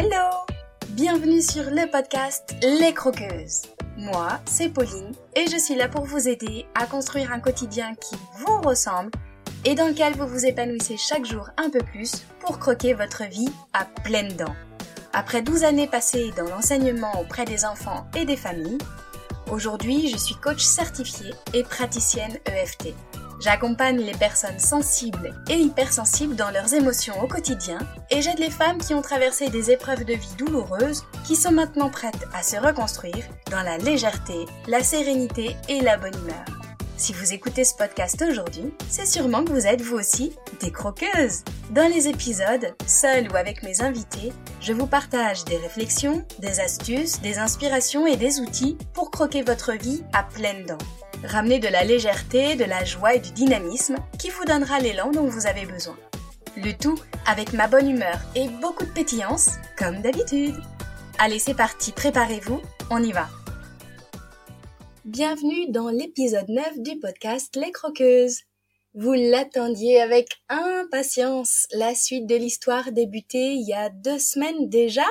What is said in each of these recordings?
Hello Bienvenue sur le podcast Les Croqueuses. Moi, c'est Pauline et je suis là pour vous aider à construire un quotidien qui vous ressemble et dans lequel vous vous épanouissez chaque jour un peu plus pour croquer votre vie à pleines dents. Après 12 années passées dans l'enseignement auprès des enfants et des familles, aujourd'hui je suis coach certifiée et praticienne EFT. J'accompagne les personnes sensibles et hypersensibles dans leurs émotions au quotidien et j'aide les femmes qui ont traversé des épreuves de vie douloureuses qui sont maintenant prêtes à se reconstruire dans la légèreté, la sérénité et la bonne humeur. Si vous écoutez ce podcast aujourd'hui, c'est sûrement que vous êtes vous aussi des croqueuses. Dans les épisodes, seul ou avec mes invités, je vous partage des réflexions, des astuces, des inspirations et des outils pour croquer votre vie à pleines dents. Ramenez de la légèreté, de la joie et du dynamisme qui vous donnera l'élan dont vous avez besoin. Le tout avec ma bonne humeur et beaucoup de pétillance, comme d'habitude. Allez, c'est parti, préparez-vous, on y va. Bienvenue dans l'épisode 9 du podcast Les Croqueuses. Vous l'attendiez avec impatience, la suite de l'histoire débutée il y a deux semaines déjà.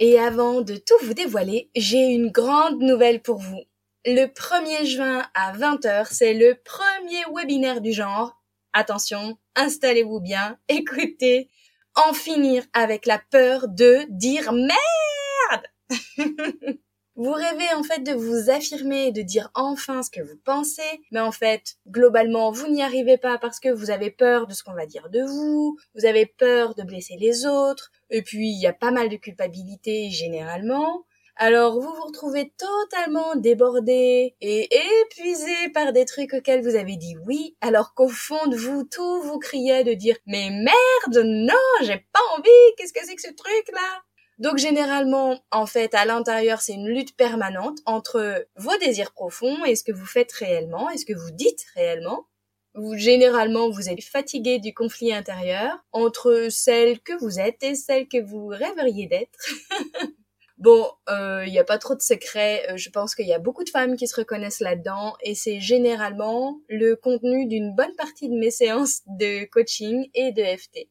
Et avant de tout vous dévoiler, j'ai une grande nouvelle pour vous. Le 1er juin à 20h, c'est le premier webinaire du genre. Attention, installez-vous bien, écoutez, en finir avec la peur de dire merde Vous rêvez en fait de vous affirmer, de dire enfin ce que vous pensez, mais en fait, globalement, vous n'y arrivez pas parce que vous avez peur de ce qu'on va dire de vous, vous avez peur de blesser les autres, et puis il y a pas mal de culpabilité généralement. Alors vous vous retrouvez totalement débordé et épuisé par des trucs auxquels vous avez dit oui, alors qu'au fond de vous, tout vous criait de dire mais merde, non, j'ai pas envie, qu'est-ce que c'est que ce truc là donc généralement, en fait, à l'intérieur, c'est une lutte permanente entre vos désirs profonds et ce que vous faites réellement et ce que vous dites réellement. Vous, généralement, vous êtes fatigué du conflit intérieur entre celle que vous êtes et celle que vous rêveriez d'être. Bon, il euh, n'y a pas trop de secrets. Euh, je pense qu'il y a beaucoup de femmes qui se reconnaissent là-dedans et c'est généralement le contenu d'une bonne partie de mes séances de coaching et de FT.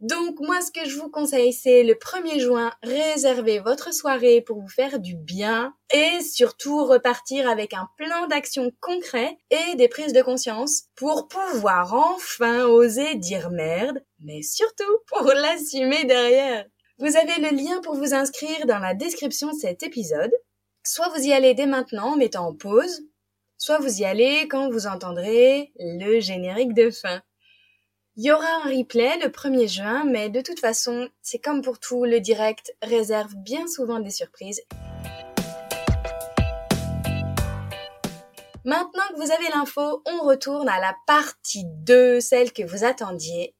Donc moi ce que je vous conseille c'est le 1er juin, réservez votre soirée pour vous faire du bien et surtout repartir avec un plan d'action concret et des prises de conscience pour pouvoir enfin oser dire merde, mais surtout pour l'assumer derrière. Vous avez le lien pour vous inscrire dans la description de cet épisode. Soit vous y allez dès maintenant en mettant en pause, soit vous y allez quand vous entendrez le générique de fin. Il y aura un replay le 1er juin, mais de toute façon, c'est comme pour tout, le direct réserve bien souvent des surprises. Maintenant que vous avez l'info, on retourne à la partie 2, celle que vous attendiez.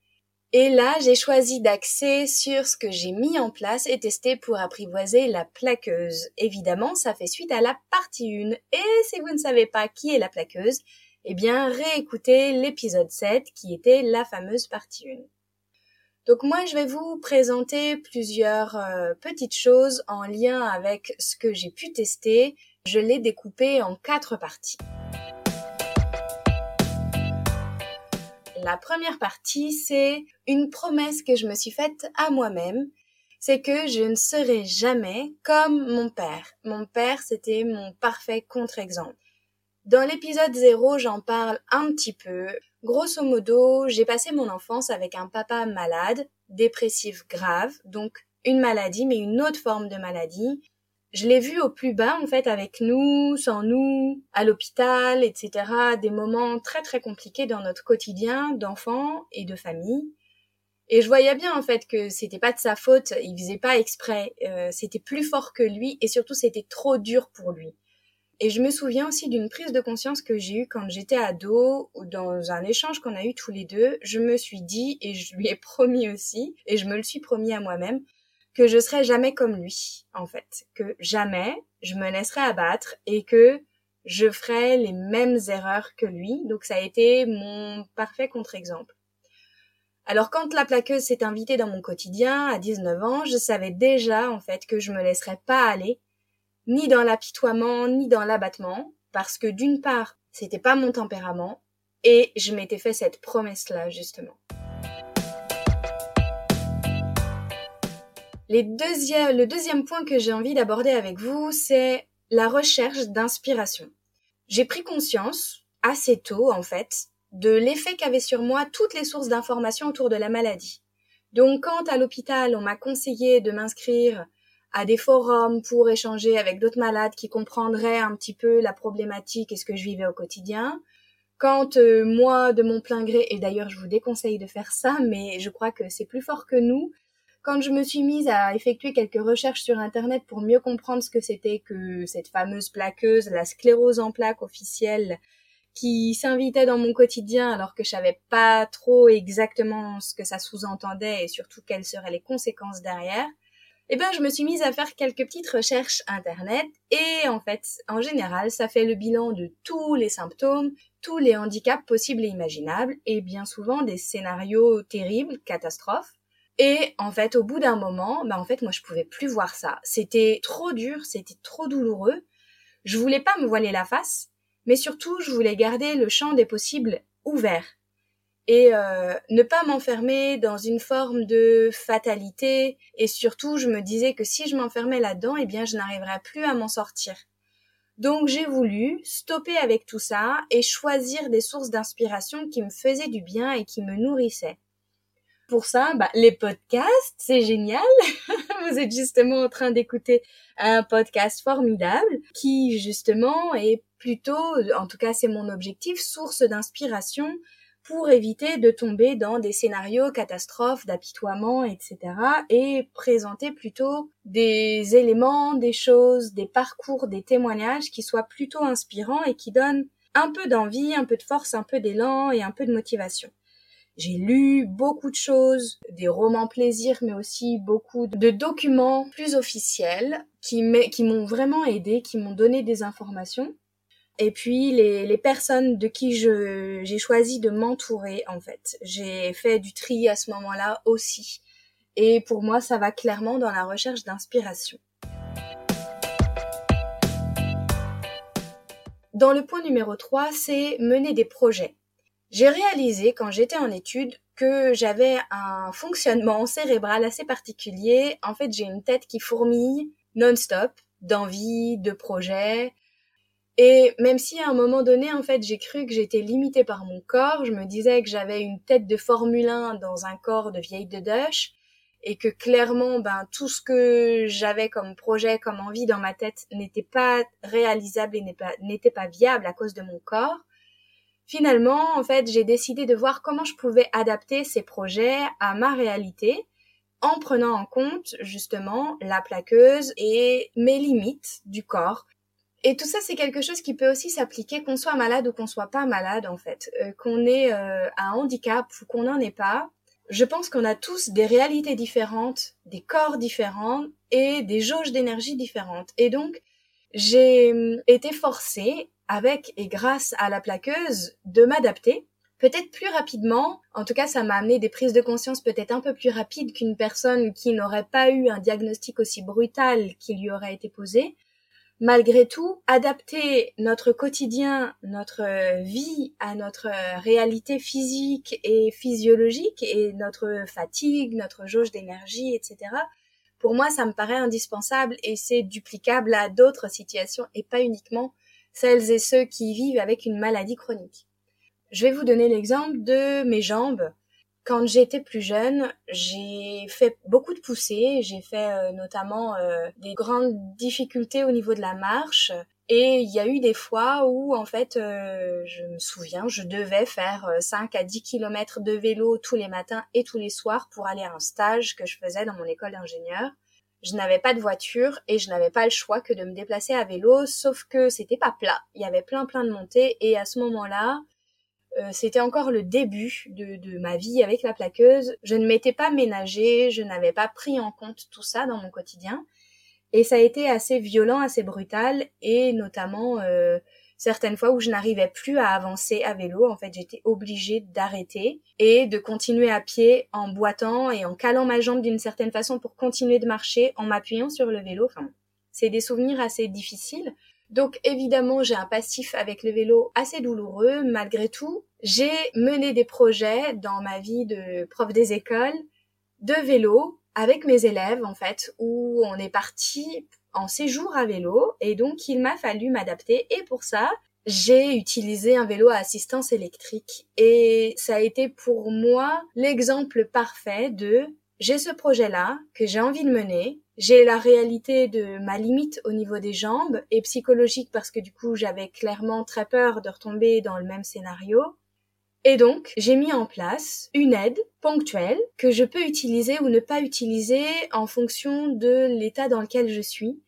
Et là, j'ai choisi d'axer sur ce que j'ai mis en place et testé pour apprivoiser la plaqueuse. Évidemment, ça fait suite à la partie 1. Et si vous ne savez pas qui est la plaqueuse, eh bien, réécoutez l'épisode 7 qui était la fameuse partie 1. Donc moi, je vais vous présenter plusieurs euh, petites choses en lien avec ce que j'ai pu tester. Je l'ai découpé en quatre parties. La première partie, c'est une promesse que je me suis faite à moi-même. C'est que je ne serai jamais comme mon père. Mon père, c'était mon parfait contre-exemple. Dans l'épisode 0, j'en parle un petit peu. Grosso modo, j'ai passé mon enfance avec un papa malade, dépressif grave, donc une maladie, mais une autre forme de maladie. Je l'ai vu au plus bas, en fait, avec nous, sans nous, à l'hôpital, etc. Des moments très très compliqués dans notre quotidien d'enfant et de famille. Et je voyais bien en fait que c'était pas de sa faute, il faisait pas exprès, euh, c'était plus fort que lui et surtout c'était trop dur pour lui. Et je me souviens aussi d'une prise de conscience que j'ai eue quand j'étais ado, ou dans un échange qu'on a eu tous les deux. Je me suis dit, et je lui ai promis aussi, et je me le suis promis à moi-même, que je serais jamais comme lui, en fait. Que jamais je me laisserais abattre et que je ferais les mêmes erreurs que lui. Donc ça a été mon parfait contre-exemple. Alors quand la plaqueuse s'est invitée dans mon quotidien à 19 ans, je savais déjà en fait que je me laisserais pas aller ni dans l'apitoiement, ni dans l'abattement, parce que d'une part, c'était pas mon tempérament, et je m'étais fait cette promesse-là, justement. le deuxième point que j'ai envie d'aborder avec vous, c'est la recherche d'inspiration. J'ai pris conscience, assez tôt en fait, de l'effet qu'avaient sur moi toutes les sources d'informations autour de la maladie. Donc quand à l'hôpital on m'a conseillé de m'inscrire à des forums pour échanger avec d'autres malades qui comprendraient un petit peu la problématique et ce que je vivais au quotidien, quand euh, moi de mon plein gré, et d'ailleurs je vous déconseille de faire ça, mais je crois que c'est plus fort que nous, quand je me suis mise à effectuer quelques recherches sur Internet pour mieux comprendre ce que c'était que cette fameuse plaqueuse, la sclérose en plaques officielle, qui s'invitait dans mon quotidien alors que je savais pas trop exactement ce que ça sous-entendait et surtout quelles seraient les conséquences derrière, eh ben, je me suis mise à faire quelques petites recherches internet et en fait, en général, ça fait le bilan de tous les symptômes, tous les handicaps possibles et imaginables et bien souvent des scénarios terribles, catastrophes. Et en fait, au bout d'un moment, bah en fait, moi, je pouvais plus voir ça. C'était trop dur, c'était trop douloureux. Je voulais pas me voiler la face, mais surtout, je voulais garder le champ des possibles ouvert et euh, ne pas m'enfermer dans une forme de fatalité. Et surtout, je me disais que si je m'enfermais là-dedans, eh bien, je n'arriverais plus à m'en sortir. Donc, j'ai voulu stopper avec tout ça et choisir des sources d'inspiration qui me faisaient du bien et qui me nourrissaient pour ça, bah, les podcasts, c'est génial. Vous êtes justement en train d'écouter un podcast formidable qui justement est plutôt, en tout cas c'est mon objectif, source d'inspiration pour éviter de tomber dans des scénarios catastrophes, d'apitoiement, etc. et présenter plutôt des éléments, des choses, des parcours, des témoignages qui soient plutôt inspirants et qui donnent un peu d'envie, un peu de force, un peu d'élan et un peu de motivation. J'ai lu beaucoup de choses, des romans plaisirs, mais aussi beaucoup de documents plus officiels qui m'ont vraiment aidé, qui m'ont donné des informations. Et puis les, les personnes de qui j'ai choisi de m'entourer en fait. J'ai fait du tri à ce moment-là aussi. Et pour moi, ça va clairement dans la recherche d'inspiration. Dans le point numéro 3, c'est mener des projets. J'ai réalisé quand j'étais en études que j'avais un fonctionnement cérébral assez particulier. En fait, j'ai une tête qui fourmille non-stop d'envie, de projets. Et même si à un moment donné, en fait, j'ai cru que j'étais limitée par mon corps, je me disais que j'avais une tête de Formule 1 dans un corps de vieille de Dush, et que clairement, ben, tout ce que j'avais comme projet, comme envie dans ma tête n'était pas réalisable et n'était pas viable à cause de mon corps. Finalement, en fait, j'ai décidé de voir comment je pouvais adapter ces projets à ma réalité en prenant en compte justement la plaqueuse et mes limites du corps. Et tout ça, c'est quelque chose qui peut aussi s'appliquer qu'on soit malade ou qu'on soit pas malade en fait, euh, qu'on ait euh, un handicap ou qu'on n'en ait pas. Je pense qu'on a tous des réalités différentes, des corps différents et des jauges d'énergie différentes. Et donc, j'ai hum, été forcée avec et grâce à la plaqueuse de m'adapter peut-être plus rapidement. En tout cas, ça m'a amené des prises de conscience peut-être un peu plus rapides qu'une personne qui n'aurait pas eu un diagnostic aussi brutal qui lui aurait été posé. Malgré tout, adapter notre quotidien, notre vie à notre réalité physique et physiologique et notre fatigue, notre jauge d'énergie, etc. Pour moi, ça me paraît indispensable et c'est duplicable à d'autres situations et pas uniquement celles et ceux qui vivent avec une maladie chronique. Je vais vous donner l'exemple de mes jambes. Quand j'étais plus jeune, j'ai fait beaucoup de poussées, j'ai fait euh, notamment euh, des grandes difficultés au niveau de la marche. Et il y a eu des fois où en fait euh, je me souviens, je devais faire 5 à 10 kilomètres de vélo tous les matins et tous les soirs pour aller à un stage que je faisais dans mon école d'ingénieur. Je n'avais pas de voiture et je n'avais pas le choix que de me déplacer à vélo, sauf que c'était pas plat. Il y avait plein plein de montées et à ce moment-là, euh, c'était encore le début de, ma vie avec la plaqueuse. Je ne m'étais pas ménagée, je n'avais pas pris en compte tout ça dans mon quotidien. Et ça a été assez violent, assez brutal et notamment euh, certaines fois où je n'arrivais plus à avancer à vélo. En fait, j'étais obligée d'arrêter et de continuer à pied en boitant et en calant ma jambe d'une certaine façon pour continuer de marcher en m'appuyant sur le vélo. Enfin, c'est des souvenirs assez difficiles. Donc évidemment, j'ai un passif avec le vélo assez douloureux. Malgré tout, j'ai mené des projets dans ma vie de prof des écoles de vélo avec mes élèves en fait où on est parti en séjour à vélo. Et donc il m'a fallu m'adapter. Et pour ça j'ai utilisé un vélo à assistance électrique. Et ça a été pour moi l'exemple parfait de j'ai ce projet-là que j'ai envie de mener, j'ai la réalité de ma limite au niveau des jambes et psychologique parce que du coup j'avais clairement très peur de retomber dans le même scénario et donc, j'ai mis en place une aide ponctuelle que je peux utiliser ou ne pas utiliser en fonction de l'état dans lequel je suis.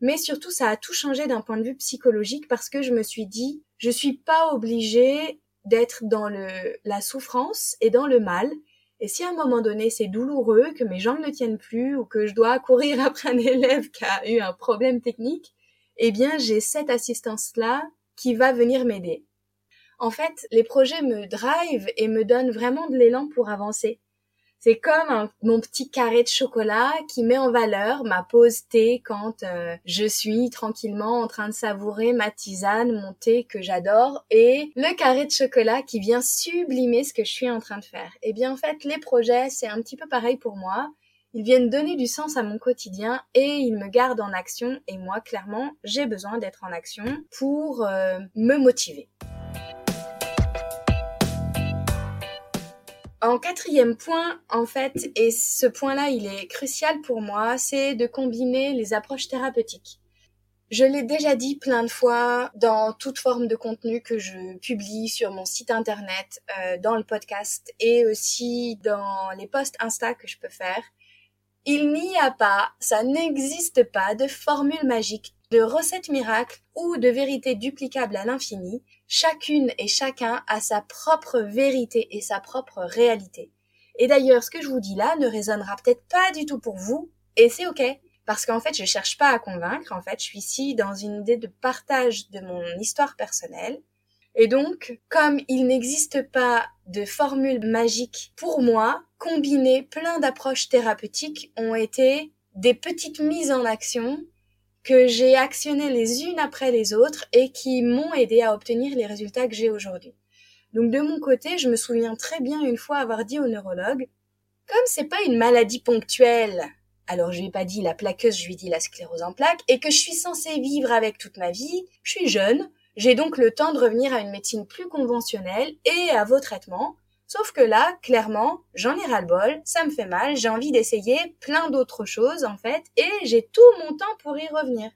Mais surtout, ça a tout changé d'un point de vue psychologique parce que je me suis dit, je suis pas obligée d'être dans le, la souffrance et dans le mal. Et si à un moment donné c'est douloureux, que mes jambes ne tiennent plus ou que je dois courir après un élève qui a eu un problème technique, eh bien j'ai cette assistance-là qui va venir m'aider. En fait, les projets me drive et me donnent vraiment de l'élan pour avancer. C'est comme mon petit carré de chocolat qui met en valeur ma pause thé quand euh, je suis tranquillement en train de savourer ma tisane, mon thé que j'adore, et le carré de chocolat qui vient sublimer ce que je suis en train de faire. Et eh bien en fait, les projets, c'est un petit peu pareil pour moi. Ils viennent donner du sens à mon quotidien et ils me gardent en action. Et moi, clairement, j'ai besoin d'être en action pour euh, me motiver. En quatrième point, en fait, et ce point-là, il est crucial pour moi, c'est de combiner les approches thérapeutiques. Je l'ai déjà dit plein de fois dans toute forme de contenu que je publie sur mon site internet, euh, dans le podcast et aussi dans les posts Insta que je peux faire. Il n'y a pas, ça n'existe pas de formule magique, de recette miracle ou de vérité duplicable à l'infini chacune et chacun a sa propre vérité et sa propre réalité. Et d'ailleurs, ce que je vous dis là ne résonnera peut-être pas du tout pour vous, et c'est ok. Parce qu'en fait, je cherche pas à convaincre, en fait, je suis ici dans une idée de partage de mon histoire personnelle. Et donc, comme il n'existe pas de formule magique pour moi, combiner plein d'approches thérapeutiques ont été des petites mises en action que j'ai actionné les unes après les autres et qui m'ont aidé à obtenir les résultats que j'ai aujourd'hui. Donc de mon côté, je me souviens très bien une fois avoir dit au neurologue, comme c'est pas une maladie ponctuelle, alors je lui ai pas dit la plaqueuse, je lui ai dit la sclérose en plaques, et que je suis censée vivre avec toute ma vie, je suis jeune, j'ai donc le temps de revenir à une médecine plus conventionnelle et à vos traitements, Sauf que là, clairement, j'en ai ras-le-bol, ça me fait mal, j'ai envie d'essayer plein d'autres choses en fait, et j'ai tout mon temps pour y revenir.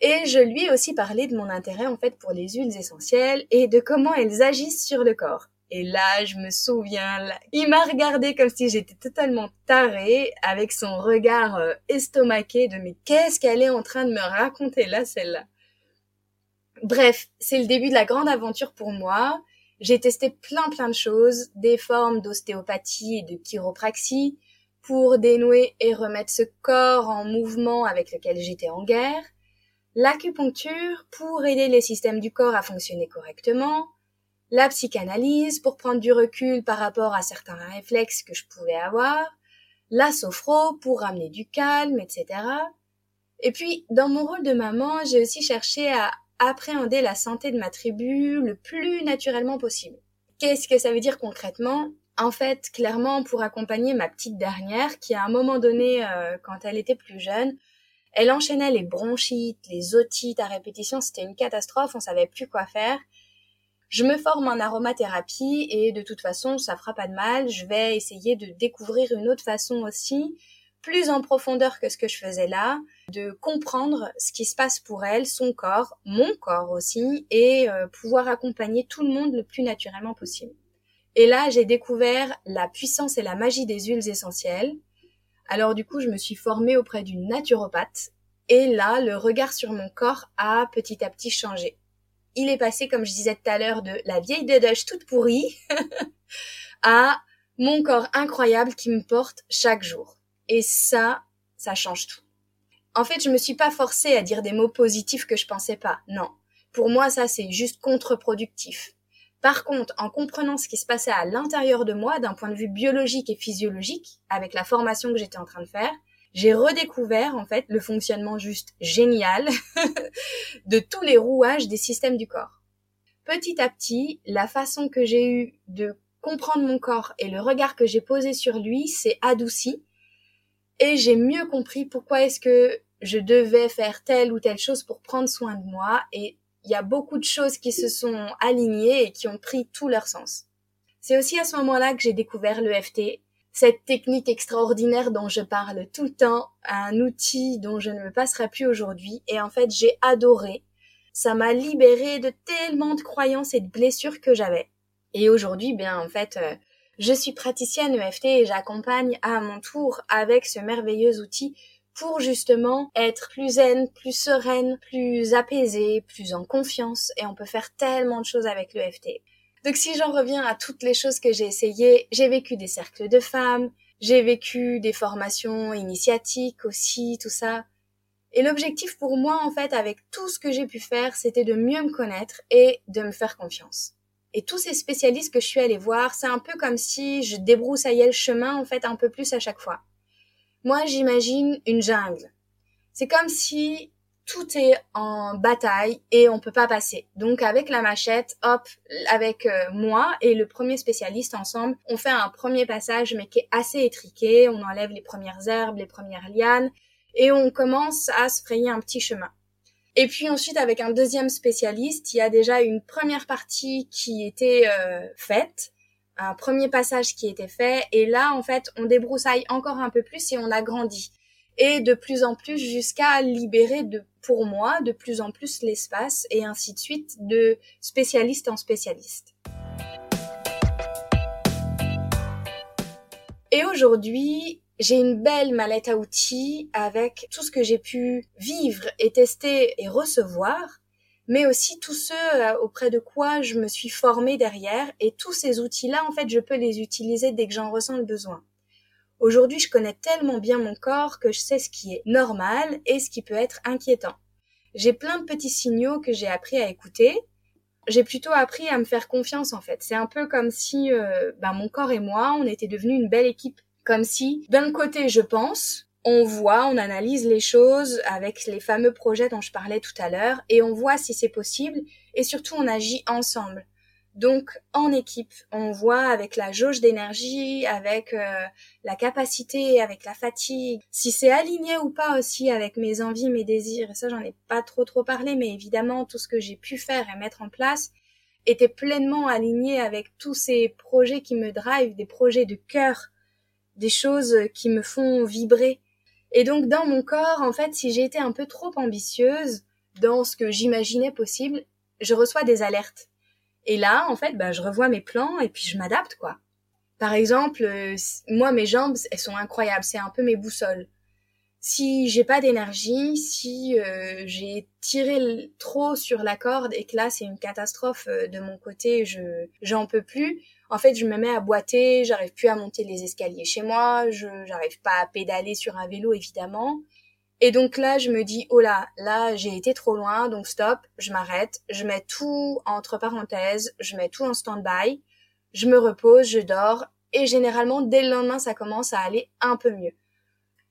Et je lui ai aussi parlé de mon intérêt en fait pour les huiles essentielles et de comment elles agissent sur le corps. Et là, je me souviens, il m'a regardé comme si j'étais totalement tarée, avec son regard euh, estomaqué de mais qu'est-ce qu'elle est en train de me raconter là, celle-là? Bref, c'est le début de la grande aventure pour moi. J'ai testé plein plein de choses, des formes d'ostéopathie et de chiropraxie pour dénouer et remettre ce corps en mouvement avec lequel j'étais en guerre, l'acupuncture pour aider les systèmes du corps à fonctionner correctement, la psychanalyse pour prendre du recul par rapport à certains réflexes que je pouvais avoir, la sophro pour ramener du calme, etc. Et puis, dans mon rôle de maman, j'ai aussi cherché à appréhender la santé de ma tribu le plus naturellement possible. Qu'est-ce que ça veut dire concrètement? En fait, clairement, pour accompagner ma petite dernière, qui à un moment donné, euh, quand elle était plus jeune, elle enchaînait les bronchites, les otites à répétition, c'était une catastrophe, on savait plus quoi faire. Je me forme en aromathérapie et de toute façon, ça fera pas de mal. Je vais essayer de découvrir une autre façon aussi plus en profondeur que ce que je faisais là, de comprendre ce qui se passe pour elle, son corps, mon corps aussi, et euh, pouvoir accompagner tout le monde le plus naturellement possible. Et là, j'ai découvert la puissance et la magie des huiles essentielles. Alors du coup, je me suis formée auprès d'une naturopathe, et là, le regard sur mon corps a petit à petit changé. Il est passé, comme je disais tout à l'heure, de la vieille dédoche toute pourrie à mon corps incroyable qui me porte chaque jour. Et ça, ça change tout. En fait, je me suis pas forcée à dire des mots positifs que je pensais pas. Non. Pour moi, ça, c'est juste contre-productif. Par contre, en comprenant ce qui se passait à l'intérieur de moi d'un point de vue biologique et physiologique, avec la formation que j'étais en train de faire, j'ai redécouvert, en fait, le fonctionnement juste génial de tous les rouages des systèmes du corps. Petit à petit, la façon que j'ai eue de comprendre mon corps et le regard que j'ai posé sur lui s'est adouci et j'ai mieux compris pourquoi est-ce que je devais faire telle ou telle chose pour prendre soin de moi et il y a beaucoup de choses qui se sont alignées et qui ont pris tout leur sens. C'est aussi à ce moment-là que j'ai découvert l'EFT, cette technique extraordinaire dont je parle tout le temps, un outil dont je ne me passerai plus aujourd'hui et en fait j'ai adoré. Ça m'a libéré de tellement de croyances et de blessures que j'avais. Et aujourd'hui, bien en fait, euh, je suis praticienne EFT et j'accompagne à mon tour avec ce merveilleux outil pour justement être plus zen, plus sereine, plus apaisée, plus en confiance et on peut faire tellement de choses avec l'EFT. Donc si j'en reviens à toutes les choses que j'ai essayées, j'ai vécu des cercles de femmes, j'ai vécu des formations initiatiques aussi, tout ça. Et l'objectif pour moi, en fait, avec tout ce que j'ai pu faire, c'était de mieux me connaître et de me faire confiance. Et tous ces spécialistes que je suis allée voir, c'est un peu comme si je débroussaillais le chemin en fait un peu plus à chaque fois. Moi, j'imagine une jungle. C'est comme si tout est en bataille et on peut pas passer. Donc avec la machette, hop, avec euh, moi et le premier spécialiste ensemble, on fait un premier passage mais qui est assez étriqué, on enlève les premières herbes, les premières lianes et on commence à se frayer un petit chemin. Et puis ensuite, avec un deuxième spécialiste, il y a déjà une première partie qui était euh, faite, un premier passage qui était fait, et là, en fait, on débroussaille encore un peu plus et on agrandit. Et de plus en plus jusqu'à libérer de, pour moi, de plus en plus l'espace, et ainsi de suite, de spécialiste en spécialiste. Et aujourd'hui, j'ai une belle mallette à outils avec tout ce que j'ai pu vivre et tester et recevoir, mais aussi tous ceux euh, auprès de quoi je me suis formée derrière et tous ces outils-là, en fait, je peux les utiliser dès que j'en ressens le besoin. Aujourd'hui, je connais tellement bien mon corps que je sais ce qui est normal et ce qui peut être inquiétant. J'ai plein de petits signaux que j'ai appris à écouter. J'ai plutôt appris à me faire confiance en fait. C'est un peu comme si euh, bah, mon corps et moi, on était devenus une belle équipe comme si, d'un côté, je pense, on voit, on analyse les choses avec les fameux projets dont je parlais tout à l'heure, et on voit si c'est possible, et surtout on agit ensemble. Donc en équipe, on voit avec la jauge d'énergie, avec euh, la capacité, avec la fatigue, si c'est aligné ou pas aussi avec mes envies, mes désirs. Et ça, j'en ai pas trop trop parlé, mais évidemment tout ce que j'ai pu faire et mettre en place était pleinement aligné avec tous ces projets qui me drivent, des projets de cœur, des choses qui me font vibrer. Et donc dans mon corps, en fait, si j'ai été un peu trop ambitieuse dans ce que j'imaginais possible, je reçois des alertes. Et là, en fait, bah, je revois mes plans et puis je m'adapte, quoi. Par exemple, euh, moi, mes jambes, elles sont incroyables. C'est un peu mes boussoles. Si j'ai pas d'énergie, si euh, j'ai tiré trop sur la corde et que là c'est une catastrophe euh, de mon côté, je j'en peux plus, en fait, je me mets à boiter, j'arrive plus à monter les escaliers chez moi, je j'arrive pas à pédaler sur un vélo évidemment. Et donc là, je me dis oh là, là j'ai été trop loin, donc stop, je m'arrête, je mets tout entre parenthèses, je mets tout en stand-by, je me repose, je dors et généralement dès le lendemain ça commence à aller un peu mieux.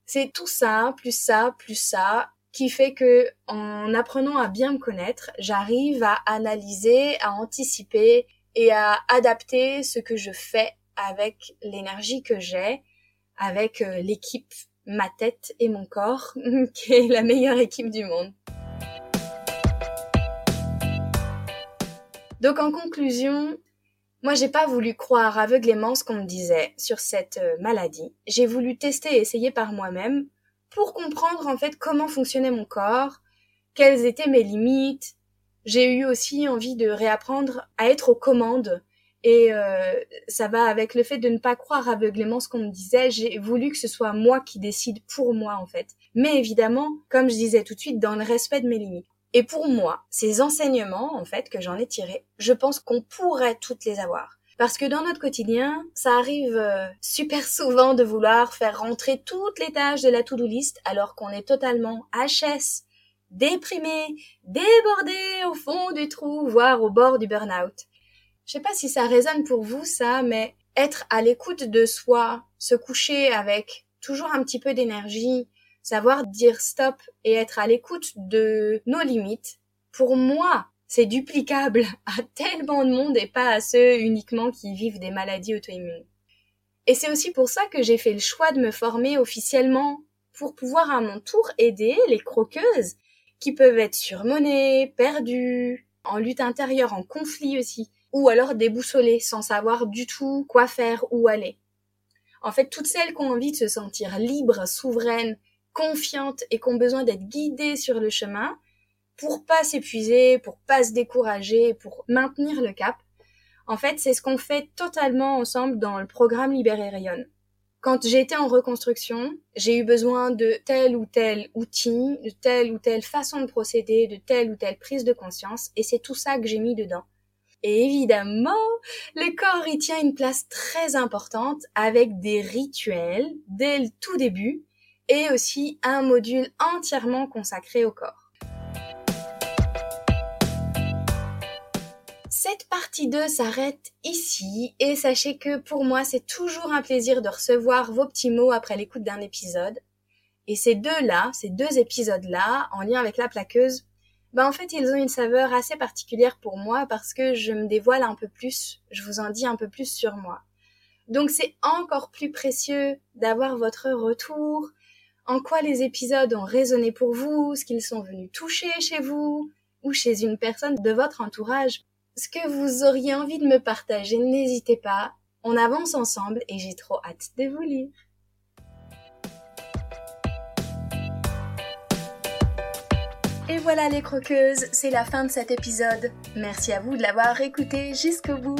C'est tout ça, plus ça, plus ça, qui fait que en apprenant à bien me connaître, j'arrive à analyser, à anticiper et à adapter ce que je fais avec l'énergie que j'ai, avec euh, l'équipe, ma tête et mon corps, qui est la meilleure équipe du monde. Donc en conclusion, moi j'ai pas voulu croire aveuglément ce qu'on me disait sur cette euh, maladie. J'ai voulu tester et essayer par moi-même pour comprendre en fait comment fonctionnait mon corps, quelles étaient mes limites, j'ai eu aussi envie de réapprendre à être aux commandes. Et euh, ça va avec le fait de ne pas croire aveuglément ce qu'on me disait. J'ai voulu que ce soit moi qui décide pour moi en fait. Mais évidemment, comme je disais tout de suite, dans le respect de mes limites. Et pour moi, ces enseignements en fait que j'en ai tirés, je pense qu'on pourrait toutes les avoir. Parce que dans notre quotidien, ça arrive euh, super souvent de vouloir faire rentrer toutes les tâches de la to-do list alors qu'on est totalement HS déprimé, débordé au fond du trou, voire au bord du burn-out. Je sais pas si ça résonne pour vous, ça, mais être à l'écoute de soi, se coucher avec toujours un petit peu d'énergie, savoir dire stop et être à l'écoute de nos limites, pour moi, c'est duplicable à tellement de monde et pas à ceux uniquement qui vivent des maladies auto-immunes. Et c'est aussi pour ça que j'ai fait le choix de me former officiellement pour pouvoir à mon tour aider les croqueuses qui peuvent être surmenées, perdues, en lutte intérieure, en conflit aussi, ou alors déboussolées sans savoir du tout quoi faire, où aller. En fait, toutes celles qui ont envie de se sentir libres, souveraines, confiantes et qui ont besoin d'être guidées sur le chemin pour pas s'épuiser, pour pas se décourager, pour maintenir le cap. En fait, c'est ce qu'on fait totalement ensemble dans le programme Libéré Rayonne. Quand j'étais en reconstruction, j'ai eu besoin de tel ou tel outil, de telle ou telle façon de procéder, de telle ou telle prise de conscience, et c'est tout ça que j'ai mis dedans. Et évidemment, le corps y tient une place très importante avec des rituels dès le tout début et aussi un module entièrement consacré au corps. Cette partie 2 s'arrête ici et sachez que pour moi c'est toujours un plaisir de recevoir vos petits mots après l'écoute d'un épisode. Et ces deux-là, ces deux épisodes-là, en lien avec la plaqueuse, ben en fait, ils ont une saveur assez particulière pour moi parce que je me dévoile un peu plus, je vous en dis un peu plus sur moi. Donc c'est encore plus précieux d'avoir votre retour, en quoi les épisodes ont résonné pour vous, ce qu'ils sont venus toucher chez vous ou chez une personne de votre entourage. Ce que vous auriez envie de me partager, n'hésitez pas. On avance ensemble et j'ai trop hâte de vous lire. Et voilà les croqueuses, c'est la fin de cet épisode. Merci à vous de l'avoir écouté jusqu'au bout.